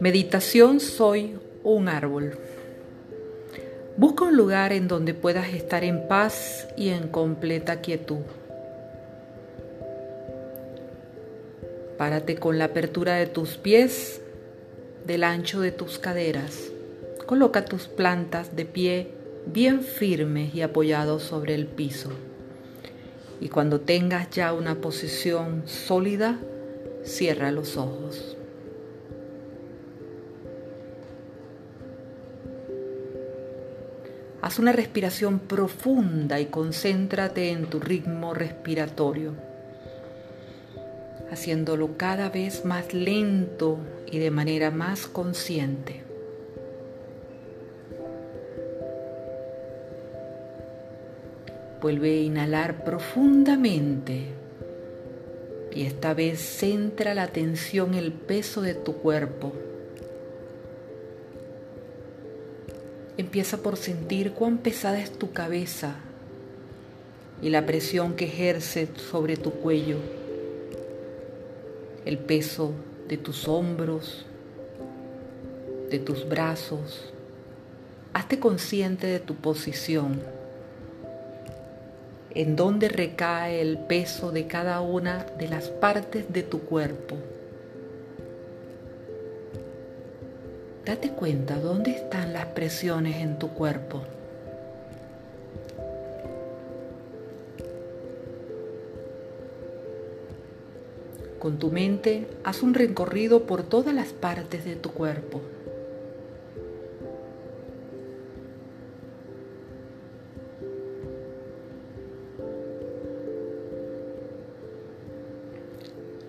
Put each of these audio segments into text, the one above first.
Meditación Soy un árbol. Busca un lugar en donde puedas estar en paz y en completa quietud. Párate con la apertura de tus pies del ancho de tus caderas. Coloca tus plantas de pie bien firmes y apoyados sobre el piso. Y cuando tengas ya una posición sólida, cierra los ojos. Haz una respiración profunda y concéntrate en tu ritmo respiratorio, haciéndolo cada vez más lento y de manera más consciente. Vuelve a inhalar profundamente. Y esta vez centra la atención en el peso de tu cuerpo. Empieza por sentir cuán pesada es tu cabeza y la presión que ejerce sobre tu cuello, el peso de tus hombros, de tus brazos. Hazte consciente de tu posición, en donde recae el peso de cada una de las partes de tu cuerpo. Date cuenta dónde están las presiones en tu cuerpo. Con tu mente haz un recorrido por todas las partes de tu cuerpo.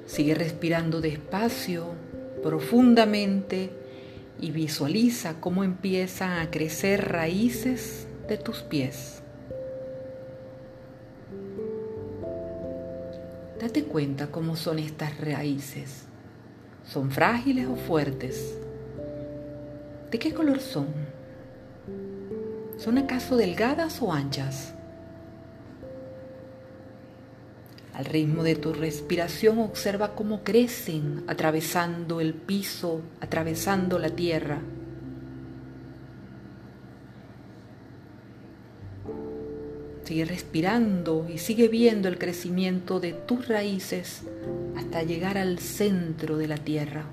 Sigue respirando despacio, profundamente y visualiza cómo empiezan a crecer raíces de tus pies. Date cuenta cómo son estas raíces. ¿Son frágiles o fuertes? ¿De qué color son? ¿Son acaso delgadas o anchas? Al ritmo de tu respiración observa cómo crecen atravesando el piso, atravesando la tierra. Sigue respirando y sigue viendo el crecimiento de tus raíces hasta llegar al centro de la tierra.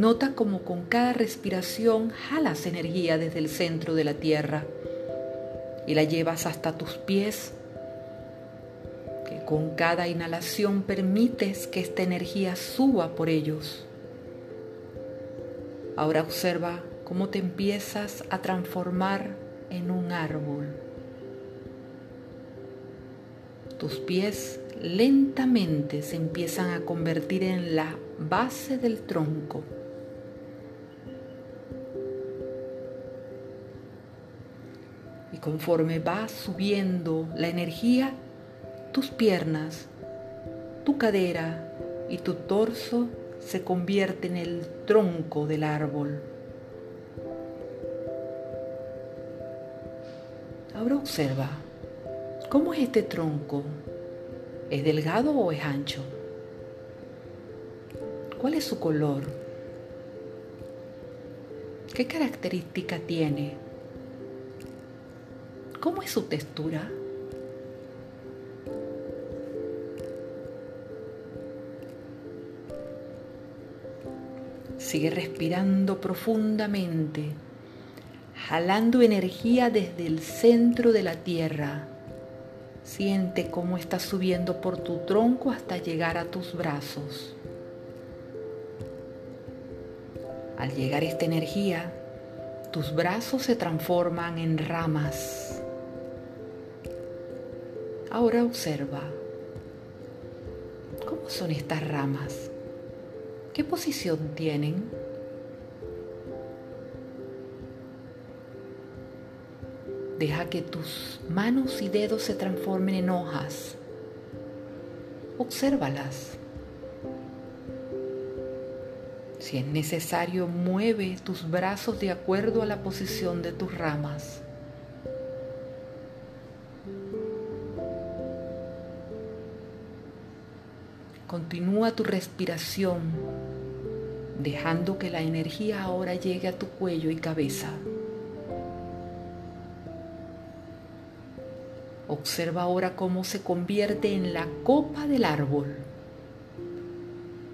Nota como con cada respiración jalas energía desde el centro de la tierra y la llevas hasta tus pies, que con cada inhalación permites que esta energía suba por ellos. Ahora observa cómo te empiezas a transformar en un árbol. Tus pies lentamente se empiezan a convertir en la base del tronco conforme va subiendo la energía, tus piernas, tu cadera y tu torso se convierten en el tronco del árbol. Ahora observa, ¿cómo es este tronco? ¿Es delgado o es ancho? ¿Cuál es su color? ¿Qué característica tiene? ¿Cómo es su textura? Sigue respirando profundamente, jalando energía desde el centro de la tierra. Siente cómo está subiendo por tu tronco hasta llegar a tus brazos. Al llegar esta energía, tus brazos se transforman en ramas Ahora observa cómo son estas ramas, qué posición tienen. Deja que tus manos y dedos se transformen en hojas. Obsérvalas. Si es necesario, mueve tus brazos de acuerdo a la posición de tus ramas. Continúa tu respiración, dejando que la energía ahora llegue a tu cuello y cabeza. Observa ahora cómo se convierte en la copa del árbol.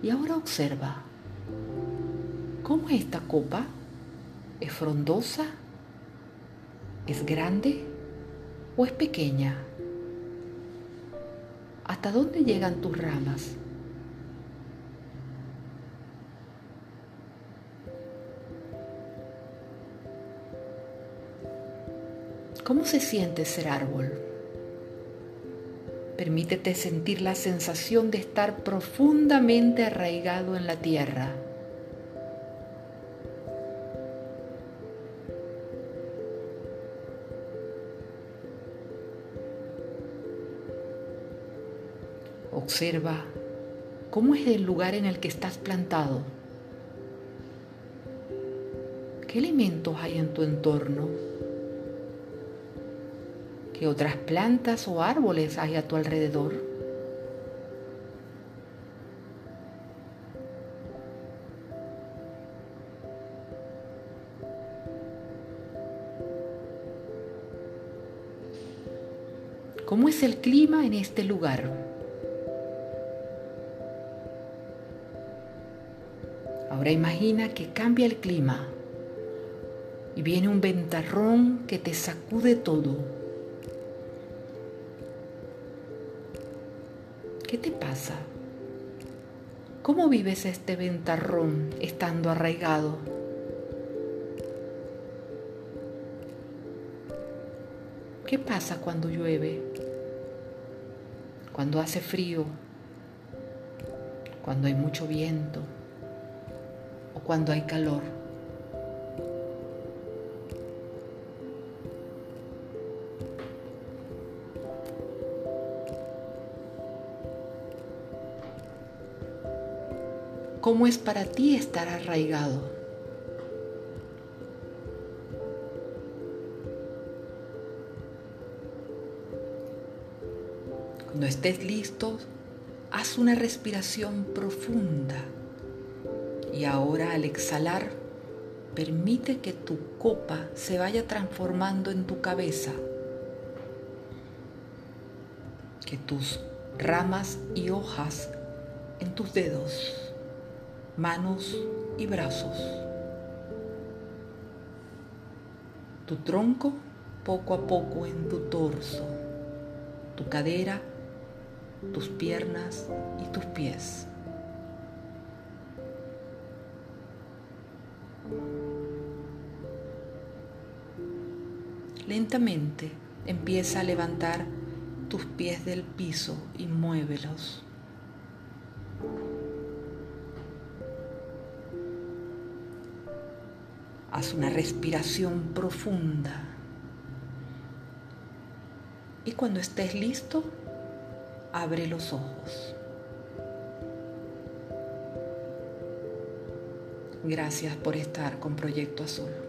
Y ahora observa cómo es esta copa. ¿Es frondosa? ¿Es grande? ¿O es pequeña? ¿Hasta dónde llegan tus ramas? ¿Cómo se siente ser árbol? Permítete sentir la sensación de estar profundamente arraigado en la tierra. Observa cómo es el lugar en el que estás plantado. ¿Qué elementos hay en tu entorno? ¿Qué otras plantas o árboles hay a tu alrededor? ¿Cómo es el clima en este lugar? Ahora imagina que cambia el clima y viene un ventarrón que te sacude todo. ¿Qué te pasa? ¿Cómo vives este ventarrón estando arraigado? ¿Qué pasa cuando llueve? Cuando hace frío? Cuando hay mucho viento? ¿O cuando hay calor? Cómo es para ti estar arraigado. Cuando estés listo, haz una respiración profunda. Y ahora al exhalar, permite que tu copa se vaya transformando en tu cabeza, que tus ramas y hojas en tus dedos manos y brazos. Tu tronco poco a poco en tu torso, tu cadera, tus piernas y tus pies. Lentamente empieza a levantar tus pies del piso y muévelos. Haz una respiración profunda. Y cuando estés listo, abre los ojos. Gracias por estar con Proyecto Azul.